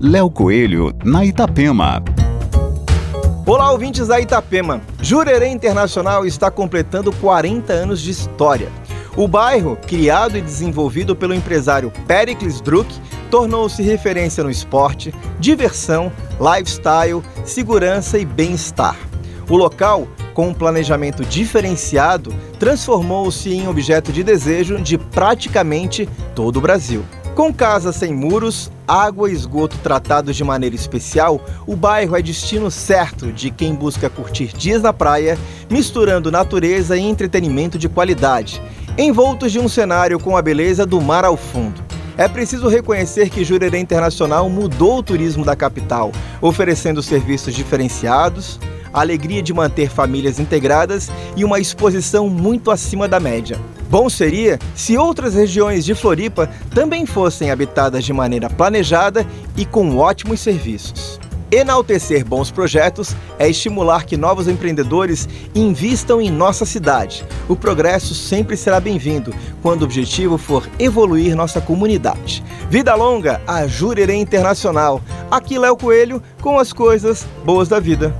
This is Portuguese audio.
Léo Coelho, na Itapema. Olá, ouvintes da Itapema. Jurerê Internacional está completando 40 anos de história. O bairro, criado e desenvolvido pelo empresário Pericles Druck, tornou-se referência no esporte, diversão, lifestyle, segurança e bem-estar. O local, com um planejamento diferenciado, transformou-se em objeto de desejo de praticamente todo o Brasil. Com casas sem muros, água e esgoto tratados de maneira especial, o bairro é destino certo de quem busca curtir dias na praia, misturando natureza e entretenimento de qualidade, envoltos de um cenário com a beleza do mar ao fundo. É preciso reconhecer que Jurerê Internacional mudou o turismo da capital, oferecendo serviços diferenciados, a alegria de manter famílias integradas e uma exposição muito acima da média. Bom seria se outras regiões de Floripa também fossem habitadas de maneira planejada e com ótimos serviços. Enaltecer bons projetos é estimular que novos empreendedores invistam em nossa cidade. O progresso sempre será bem-vindo quando o objetivo for evoluir nossa comunidade. Vida longa a Jurerê Internacional. Aqui Léo Coelho com as coisas boas da vida.